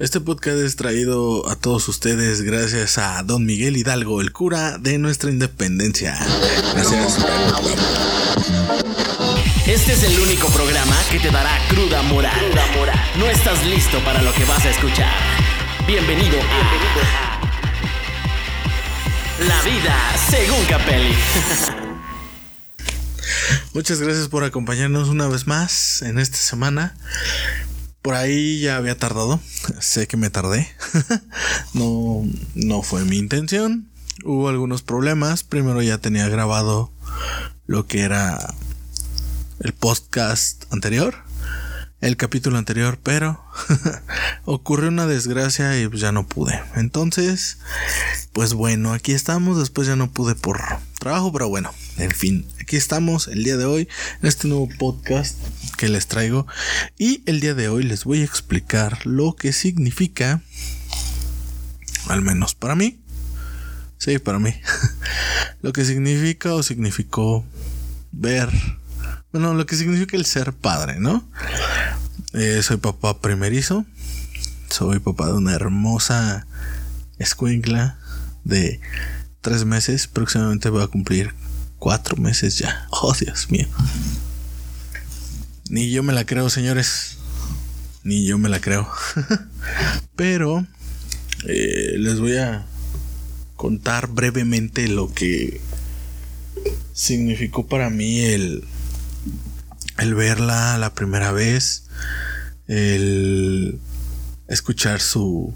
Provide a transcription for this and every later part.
Este podcast es traído a todos ustedes gracias a Don Miguel Hidalgo, el cura de nuestra independencia. Gracias. Este es el único programa que te dará cruda moral. No estás listo para lo que vas a escuchar. Bienvenido a La vida según Capelli. Muchas gracias por acompañarnos una vez más en esta semana. Por ahí ya había tardado. Sé que me tardé. no, no fue mi intención. Hubo algunos problemas. Primero ya tenía grabado lo que era el podcast anterior. El capítulo anterior, pero ocurrió una desgracia y pues ya no pude. Entonces, pues bueno, aquí estamos. Después ya no pude por trabajo, pero bueno, en fin, aquí estamos el día de hoy en este nuevo podcast que les traigo. Y el día de hoy les voy a explicar lo que significa, al menos para mí, sí, para mí, lo que significa o significó ver, bueno, lo que significa el ser padre, ¿no? Eh, soy papá primerizo, soy papá de una hermosa escuincla de tres meses, próximamente voy a cumplir cuatro meses ya. Oh, Dios mío. Ni yo me la creo, señores. Ni yo me la creo. Pero eh, les voy a contar brevemente lo que significó para mí el, el verla la primera vez, el escuchar su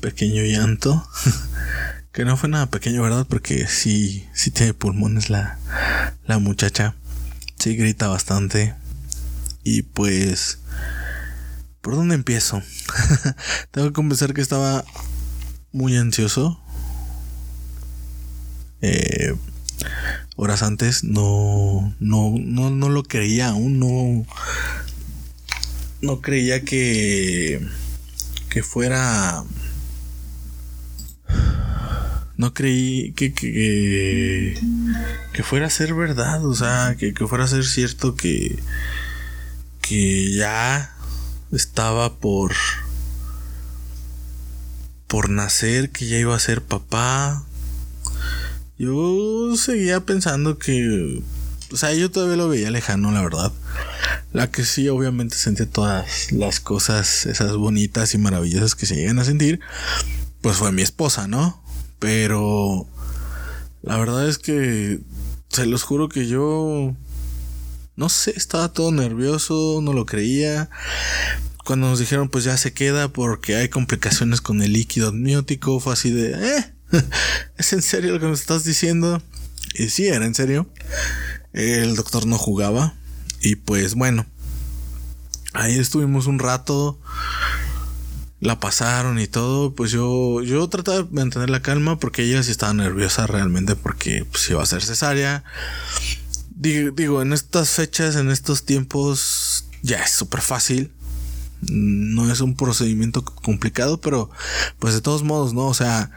pequeño llanto, que no fue nada pequeño, ¿verdad? Porque sí, sí tiene pulmones la, la muchacha, sí grita bastante, y pues, ¿por dónde empiezo? Tengo que confesar que estaba muy ansioso. Eh, horas antes no, no, no, no lo creía aún, no, no creía que, que fuera, no creí que, que, que fuera a ser verdad, o sea, que, que fuera a ser cierto que, que ya estaba por por nacer, que ya iba a ser papá. Yo seguía pensando que o sea, yo todavía lo veía lejano, la verdad. La que sí, obviamente sentía todas las cosas, esas bonitas y maravillosas que se llegan a sentir, pues fue mi esposa, ¿no? Pero la verdad es que se los juro que yo no sé, estaba todo nervioso, no lo creía. Cuando nos dijeron pues ya se queda porque hay complicaciones con el líquido amniótico, fue así de, ¿eh? ¿Es en serio lo que me estás diciendo? Y sí, era en serio. El doctor no jugaba. Y pues bueno, ahí estuvimos un rato. La pasaron y todo. Pues yo, yo trataba de mantener la calma porque ella sí estaba nerviosa realmente porque pues iba a ser cesárea. Digo, en estas fechas, en estos tiempos, ya es súper fácil. No es un procedimiento complicado, pero pues de todos modos, ¿no? O sea,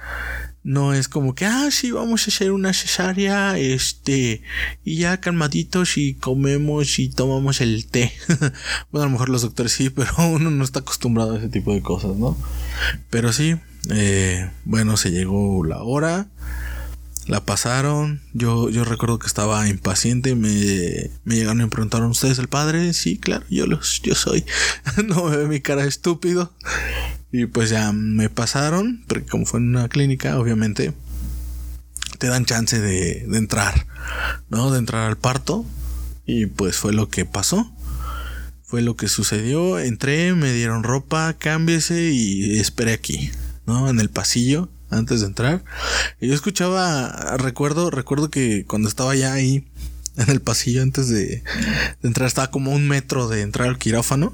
no es como que, ah, sí, vamos a hacer una cesárea, este, y ya calmaditos y comemos y tomamos el té. bueno, a lo mejor los doctores sí, pero uno no está acostumbrado a ese tipo de cosas, ¿no? Pero sí, eh, bueno, se llegó la hora la pasaron. Yo, yo recuerdo que estaba impaciente. Me, me llegaron y me preguntaron: ¿Usted es el padre? Sí, claro, yo, los, yo soy. no me ve mi cara estúpido. Y pues ya me pasaron. Porque como fue en una clínica, obviamente te dan chance de, de entrar, ¿no? De entrar al parto. Y pues fue lo que pasó. Fue lo que sucedió. Entré, me dieron ropa, cámbiese y esperé aquí, ¿no? En el pasillo antes de entrar. Y yo escuchaba, recuerdo, recuerdo que cuando estaba ya ahí en el pasillo antes de, entrar, estaba como un metro de entrar al quirófano.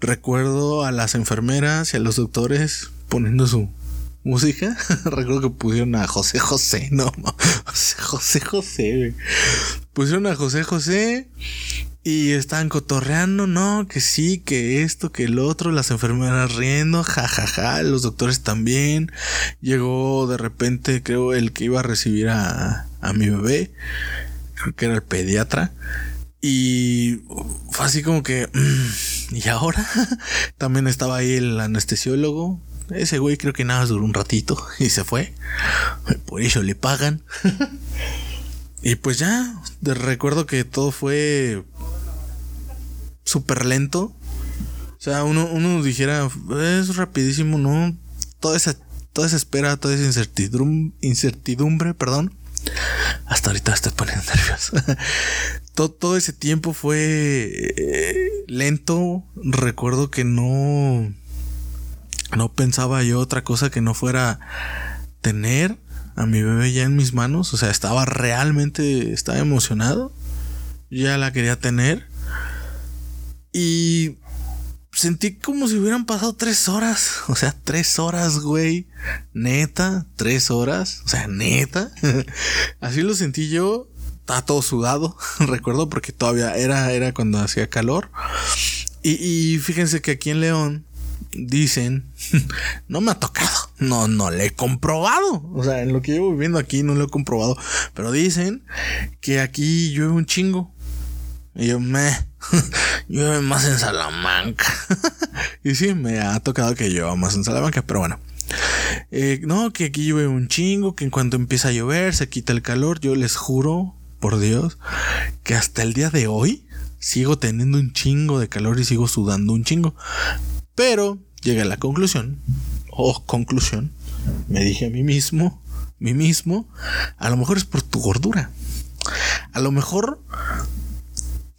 Recuerdo a las enfermeras y a los doctores poniendo su música. recuerdo que pusieron a José José, no, José José, Pusieron a José José y estaban cotorreando, no, que sí, que esto, que el otro, las enfermeras riendo, jajaja, ja, ja, los doctores también. Llegó de repente, creo, el que iba a recibir a, a mi bebé, creo que era el pediatra. Y fue así como que, y ahora también estaba ahí el anestesiólogo. Ese güey creo que nada más duró un ratito y se fue. Por eso le pagan. y pues ya, recuerdo que todo fue súper lento. O sea, uno, uno dijera, es rapidísimo, ¿no? Toda esa, toda esa espera, toda esa incertidumbre, incertidumbre, perdón. Hasta ahorita estoy poniendo nervioso. todo, todo, ese tiempo fue eh, lento. Recuerdo que no, no pensaba yo otra cosa que no fuera tener a mi bebé ya en mis manos. O sea, estaba realmente, estaba emocionado. Ya la quería tener. Y sentí como si hubieran pasado tres horas. O sea, tres horas, güey. Neta, tres horas. O sea, neta. Así lo sentí yo. Estaba todo sudado. Recuerdo porque todavía era, era cuando hacía calor. Y, fíjense que aquí en León dicen, no me ha tocado, no, no le he comprobado. O sea, en lo que llevo viviendo aquí no lo he comprobado. Pero dicen que aquí llueve un chingo. Y yo me llueve más en Salamanca. y sí, me ha tocado que llueva más en Salamanca, pero bueno. Eh, no, que aquí llueve un chingo, que en cuanto empieza a llover se quita el calor. Yo les juro, por Dios, que hasta el día de hoy sigo teniendo un chingo de calor y sigo sudando un chingo. Pero llegué a la conclusión, o oh, conclusión, me dije a mí mismo, mí mismo, a lo mejor es por tu gordura. A lo mejor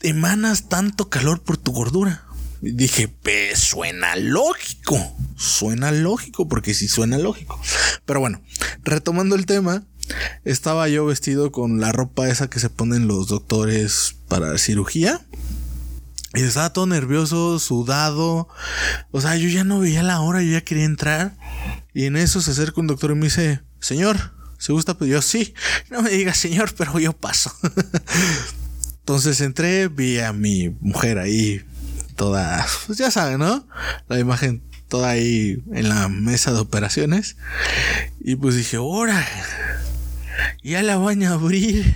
emanas tanto calor por tu gordura. Dije, pues suena lógico. Suena lógico, porque sí suena lógico. Pero bueno, retomando el tema, estaba yo vestido con la ropa esa que se ponen los doctores para cirugía. Y estaba todo nervioso, sudado. O sea, yo ya no veía la hora, yo ya quería entrar. Y en eso se acerca un doctor y me dice, señor, ¿se gusta? Pues yo sí. No me diga señor, pero yo paso. Entonces entré, vi a mi mujer ahí, toda, pues ya saben, ¿no? La imagen toda ahí en la mesa de operaciones. Y pues dije, ¡hora! Ya la van a abrir.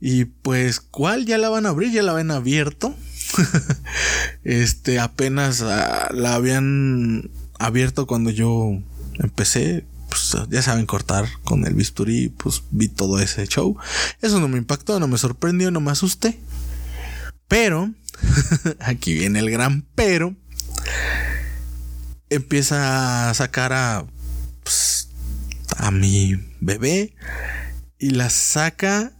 Y pues, ¿cuál ya la van a abrir? Ya la habían abierto. este, apenas ah, la habían abierto cuando yo empecé pues ya saben cortar con el bisturí, pues vi todo ese show. Eso no me impactó, no me sorprendió, no me asusté. Pero, aquí viene el gran pero, empieza a sacar a, pues, a mi bebé y la saca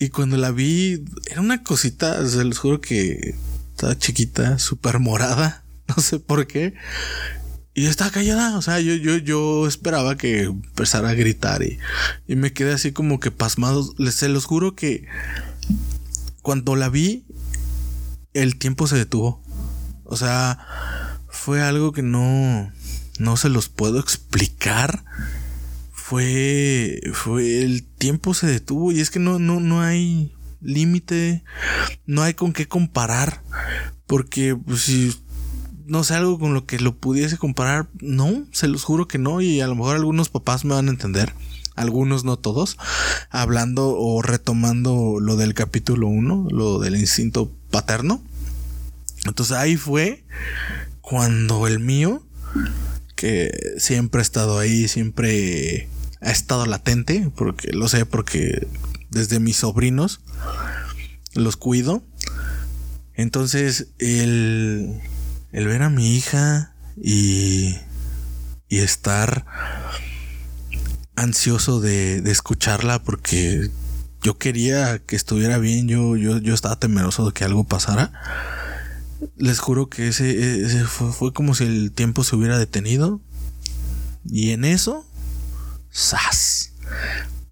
y cuando la vi era una cosita, se los juro que estaba chiquita, súper morada, no sé por qué. Y estaba callada, o sea, yo, yo, yo esperaba que empezara a gritar y, y me quedé así como que pasmado. Les se los juro que cuando la vi, el tiempo se detuvo. O sea, fue algo que no, no se los puedo explicar. Fue, fue, el tiempo se detuvo y es que no, no, no hay límite, no hay con qué comparar. Porque pues, si no sé, algo con lo que lo pudiese comparar. No, se los juro que no. Y a lo mejor algunos papás me van a entender. Algunos, no todos. Hablando o retomando lo del capítulo 1, lo del instinto paterno. Entonces ahí fue cuando el mío, que siempre ha estado ahí, siempre ha estado latente, porque lo sé, porque desde mis sobrinos los cuido. Entonces, el el ver a mi hija y, y estar ansioso de, de, escucharla porque yo quería que estuviera bien, yo, yo, yo estaba temeroso de que algo pasara. Les juro que ese, fue, fue, como si el tiempo se hubiera detenido. Y en eso, ¡zas!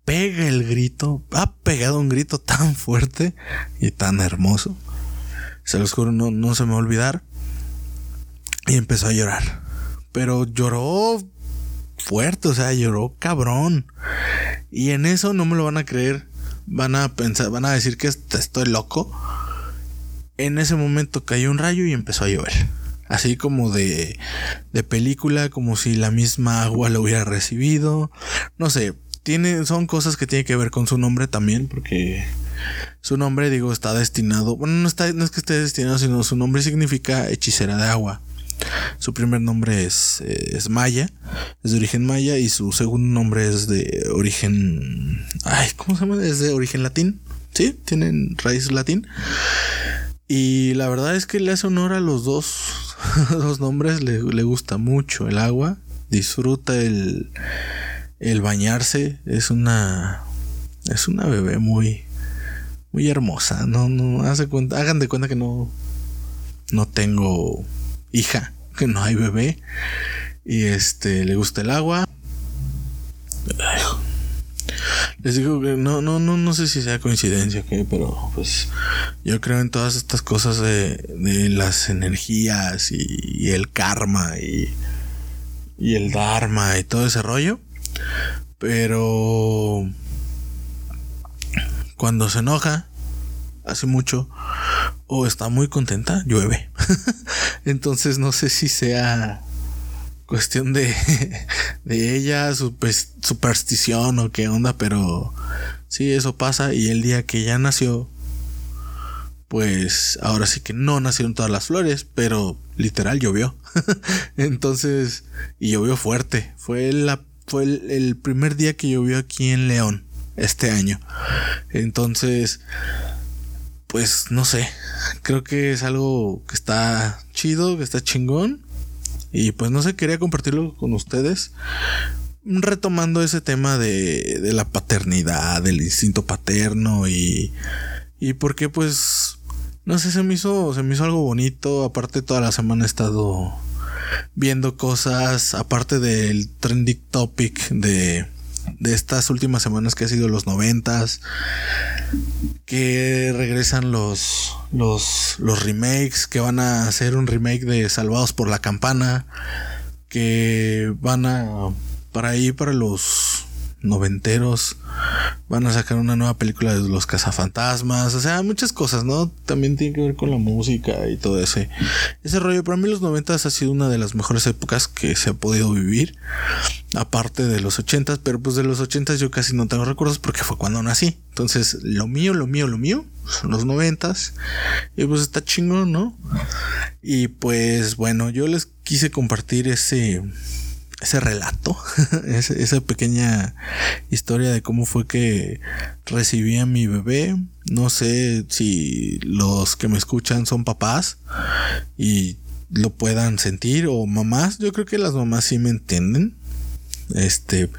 Pega el grito, ha pegado un grito tan fuerte y tan hermoso. Se los juro, no, no se me va a olvidar. Y empezó a llorar. Pero lloró fuerte, o sea, lloró cabrón. Y en eso no me lo van a creer. Van a pensar, van a decir que estoy loco. En ese momento cayó un rayo y empezó a llover. Así como de, de película, como si la misma agua lo hubiera recibido. No sé, tiene, son cosas que tienen que ver con su nombre también, porque su nombre, digo, está destinado, bueno, no, está, no es que esté destinado, sino su nombre significa hechicera de agua. Su primer nombre es, es Maya, es de origen maya, y su segundo nombre es de origen, ay, ¿cómo se llama? Es de origen latín, ¿sí? Tienen raíz latín. Y la verdad es que le hace honor a los dos, nombres, le, le gusta mucho el agua, disfruta el, el bañarse, es una, es una bebé muy, muy hermosa. No, no, hagan de cuenta que no, no tengo hija, que no hay bebé. Y este, le gusta el agua. Les digo que no, no, no, no sé si sea coincidencia, que pero pues yo creo en todas estas cosas de, de las energías y, y, el karma y, y el dharma y todo ese rollo. Pero cuando se enoja, hace mucho, o está muy contenta, llueve. Entonces no sé si sea cuestión de, de ella, su superstición o qué onda, pero sí, eso pasa y el día que ya nació, pues ahora sí que no nacieron todas las flores, pero literal llovió. Entonces, y llovió fuerte. Fue la fue el, primer día que llovió aquí en León este año. Entonces, pues no sé, creo que es algo que está chido, que está chingón. Y pues no sé, quería compartirlo con ustedes. Retomando ese tema de, de la paternidad, del instinto paterno y, y porque pues, no sé, se me hizo, se me hizo algo bonito. Aparte toda la semana he estado viendo cosas, aparte del trending topic de, de estas últimas semanas que ha sido los noventas, que regresan los, los, los remakes, que van a hacer un remake de Salvados por la Campana, que van a, para ahí, para los noventeros, van a sacar una nueva película de los cazafantasmas, o sea, muchas cosas, ¿no? También tiene que ver con la música y todo ese ese rollo. Para mí los noventas ha sido una de las mejores épocas que se ha podido vivir, aparte de los ochentas, pero pues de los ochentas yo casi no tengo recuerdos porque fue cuando nací. Entonces, lo mío, lo mío, lo mío son los noventas y pues está chingón, ¿no? Y pues bueno, yo les quise compartir ese ese relato, esa pequeña historia de cómo fue que recibí a mi bebé. No sé si los que me escuchan son papás y lo puedan sentir o mamás. Yo creo que las mamás sí me entienden. Este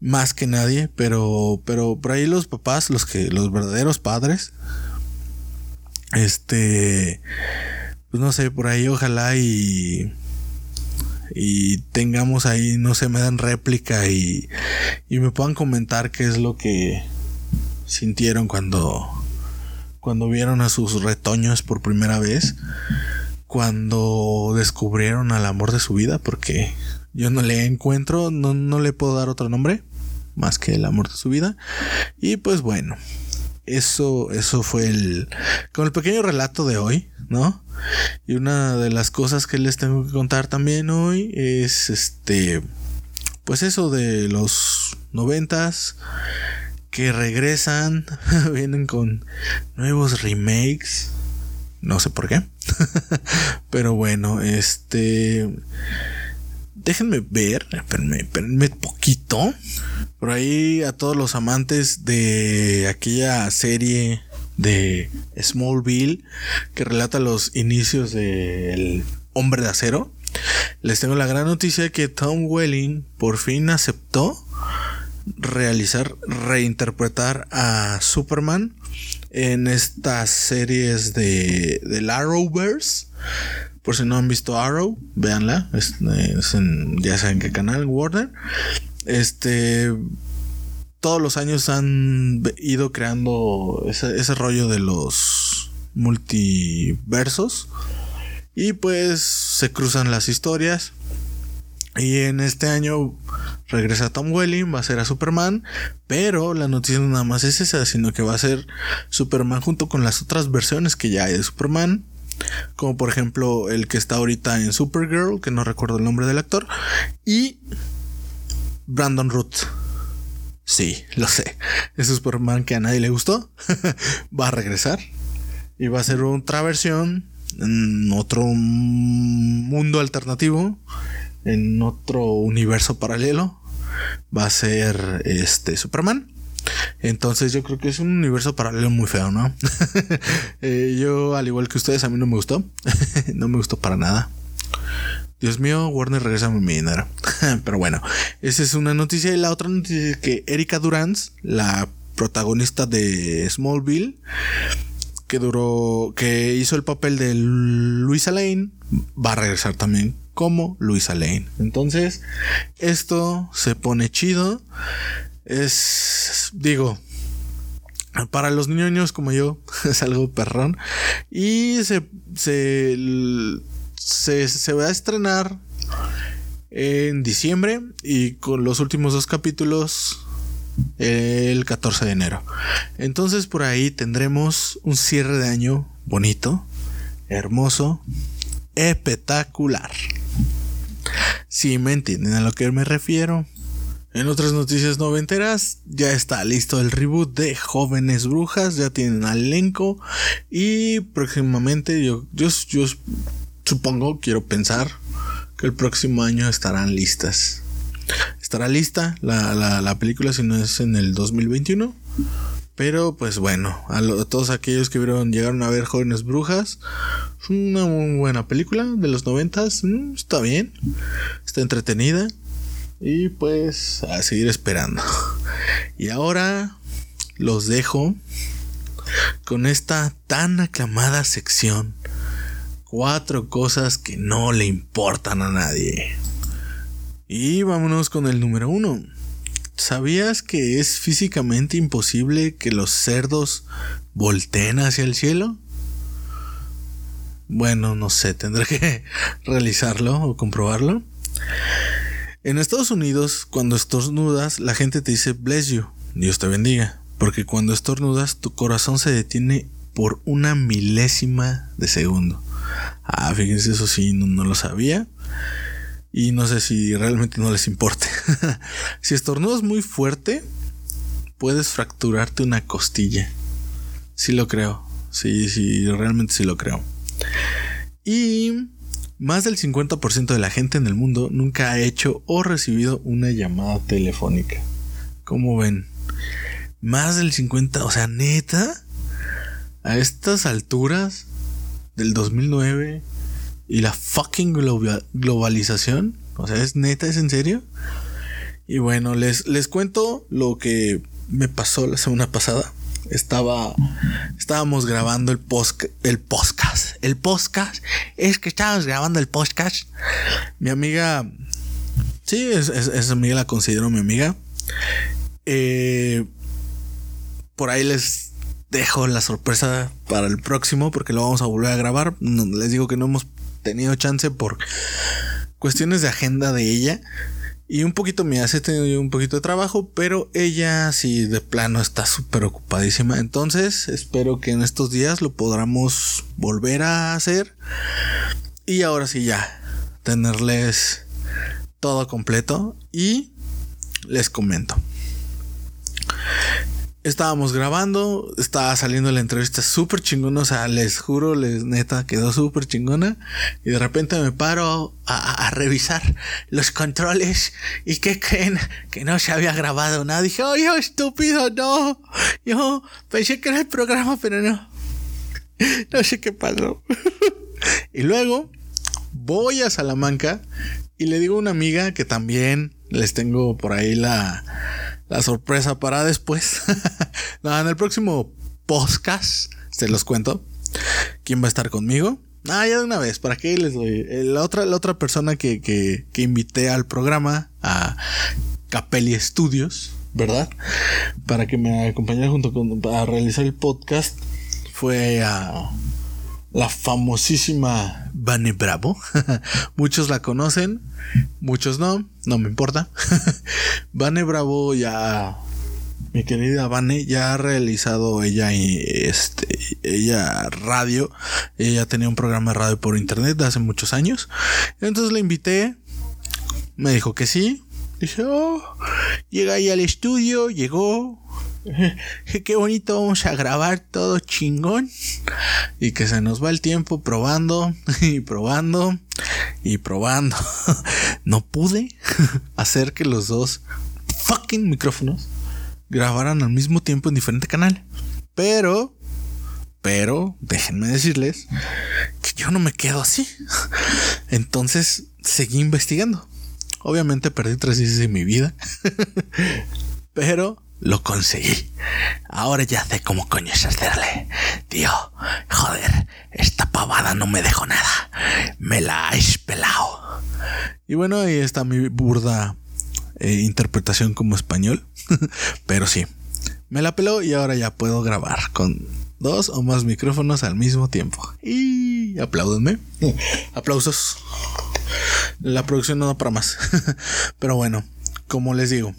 más que nadie, pero pero por ahí los papás, los que los verdaderos padres este pues no sé, por ahí ojalá y y tengamos ahí, no sé, me dan réplica y, y me puedan comentar qué es lo que sintieron cuando, cuando vieron a sus retoños por primera vez, cuando descubrieron al amor de su vida, porque yo no le encuentro, no, no le puedo dar otro nombre más que el amor de su vida. Y pues bueno, eso, eso fue el, con el pequeño relato de hoy, ¿no? Y una de las cosas que les tengo que contar también hoy es este, pues eso de los noventas que regresan, vienen con nuevos remakes, no sé por qué, pero bueno, este, déjenme ver, espérenme, espérenme poquito, por ahí a todos los amantes de aquella serie de Smallville que relata los inicios del hombre de acero. Les tengo la gran noticia que Tom Welling por fin aceptó realizar, reinterpretar a Superman en estas series de del Arrowverse. Por si no han visto Arrow, véanla. Es, ya saben qué canal, Warner. Este todos los años han ido creando ese, rollo de los multiversos. Y pues se cruzan las historias. Y en este año regresa Tom Welling, va a ser a Superman. Pero la noticia no nada más es esa, sino que va a ser Superman junto con las otras versiones que ya hay de Superman. Como por ejemplo el que está ahorita en Supergirl, que no recuerdo el nombre del actor. Y Brandon Root Sí, lo sé. Ese Superman que a nadie le gustó va a regresar y va a ser otra versión en otro mundo alternativo, en otro universo paralelo. Va a ser este Superman. Entonces yo creo que es un universo paralelo muy feo, ¿no? Eh, yo, al igual que ustedes, a mí no me gustó. no me gustó para nada. Dios mío, Warner regresa mi dinero. Pero bueno, esa es una noticia. Y la otra noticia es que Erika Durance, la protagonista de Smallville, que duró, que hizo el papel de Luisa Lane, va a regresar también como Luisa Lane. Entonces, esto se pone chido. Es, digo, para los niños como yo, es algo perrón. Y se, se se, va a estrenar en diciembre y con los últimos dos capítulos el 14 de enero. Entonces por ahí tendremos un cierre de año bonito, hermoso, espectacular. Si me entienden a lo que me refiero. En otras noticias noventeras, ya está listo el reboot de Jóvenes Brujas, ya tienen elenco y próximamente yo, yo, yo supongo, quiero pensar, que el próximo año estarán listas. Estará lista la, película si no es en el 2021. Pero pues bueno, a, todos aquellos que vieron, llegaron a ver Jóvenes Brujas, una muy buena película de los noventas, mm, está bien, está entretenida y pues a seguir esperando. Y ahora los dejo con esta tan aclamada sección Cuatro cosas que no le importan a nadie. Y vámonos con el número uno. ¿Sabías que es físicamente imposible que los cerdos volteen hacia el cielo? Bueno, no sé, tendré que realizarlo o comprobarlo. En Estados Unidos, cuando estornudas, la gente te dice bless you, Dios te bendiga, porque cuando estornudas tu corazón se detiene por una milésima de segundo. Ah, fíjense, eso sí, no, lo sabía. Y no sé si realmente no les importe. si estornudas muy fuerte, puedes fracturarte una costilla. Sí lo creo. Sí, sí, realmente sí lo creo. Y más del 50% de la gente en el mundo nunca ha hecho o recibido una llamada telefónica. ¿Cómo ven? Más del 50%, o sea, neta, a estas alturas, del 2009 y la fucking globalización. O sea, es neta, es en serio. Y bueno, les, les cuento lo que me pasó la semana pasada. Estaba, estábamos grabando el post, el podcast, el podcast. Es que estábamos grabando el podcast. Mi amiga, sí, es, amiga la considero mi amiga. Eh, por ahí les dejo la sorpresa para el próximo porque lo vamos a volver a grabar. les digo que no hemos tenido chance por cuestiones de agenda de ella. Y un poquito me hace tenido un poquito de trabajo, pero ella sí de plano está súper ocupadísima. Entonces espero que en estos días lo podamos volver a hacer. Y ahora sí ya, tenerles todo completo. Y les comento estábamos grabando, estaba saliendo la entrevista súper chingona, o sea, les juro, les neta, quedó súper chingona. Y de repente me paro a, revisar los controles y ¿qué creen? Que no se había grabado nada. Dije, oh, yo estúpido, no. Yo pensé que era el programa, pero no. No sé qué pasó. y luego voy a Salamanca y le digo a una amiga que también les tengo por ahí la la sorpresa para después. en el próximo podcast se los cuento quién va a estar conmigo. Ah, ya de una vez, ¿para qué les doy? Eh, la otra, la otra persona que, que, que invité al programa, a Capelli Studios, ¿verdad? Para que me acompañara junto con, a realizar el podcast, fue a la famosísima Vane Bravo. muchos la conocen, muchos no, no me importa. Vane Bravo ya, mi querida Vane, ya ha realizado ella, este, ella radio. Ella tenía un programa de radio por internet de hace muchos años. Entonces la invité, me dijo que sí. Dije, oh. llega ahí al estudio, llegó. Qué bonito, vamos a grabar todo chingón. Y que se nos va el tiempo probando y probando y probando. No pude hacer que los dos fucking micrófonos grabaran al mismo tiempo en diferente canal. Pero, pero, déjenme decirles que yo no me quedo así. Entonces seguí investigando. Obviamente perdí tres meses de mi vida. pero lo conseguí. Ahora ya sé cómo coño es hacerle. Tío, joder, esta pavada no me dejó nada. Me la has pelado. Y bueno, ahí está mi burda eh, interpretación como español. Pero sí, me la peló y ahora ya puedo grabar con dos o más micrófonos al mismo tiempo. Y apláudenme. Aplausos. La producción no da para más. Pero bueno, como les digo,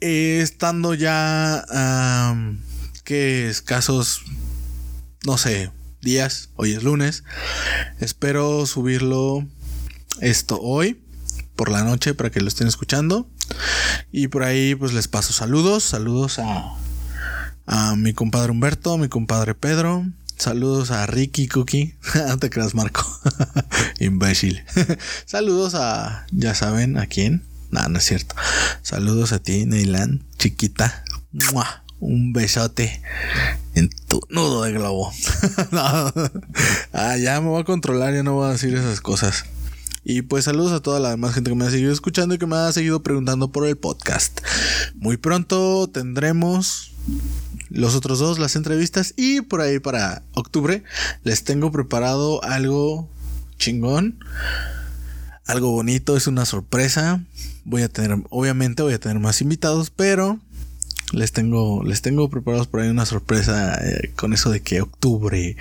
eh, estando ya que escasos, no sé, días, hoy es lunes, espero subirlo esto hoy por la noche para que lo estén escuchando. Y por ahí pues les paso saludos, saludos a, a mi compadre Humberto, mi compadre Pedro, Saludos a Ricky Cookie. no te creas, Marco. Imbécil. Saludos a. Ya saben a quién. No, no es cierto. Saludos a ti, Neylan, chiquita. Un besote en tu nudo de globo. Ah, ya me voy a controlar, ya no voy a decir esas cosas. Y pues saludos a toda la demás gente que me ha seguido escuchando y que me ha seguido preguntando por el podcast. Muy pronto tendremos los otros dos, las entrevistas. Y por ahí para octubre les tengo preparado algo chingón algo bonito, es una sorpresa. Voy a tener, obviamente voy a tener más invitados, pero les tengo, les tengo preparados por ahí una sorpresa eh, con eso de que octubre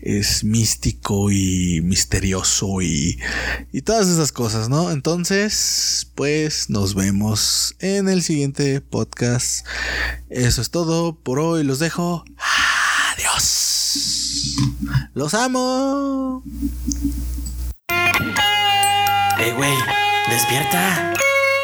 es místico y misterioso y, y todas esas cosas, ¿no? Entonces, pues nos vemos en el siguiente podcast. Eso es todo por hoy. Los dejo. Adiós. Los amo. ¡Ey, güey! ¡Despierta!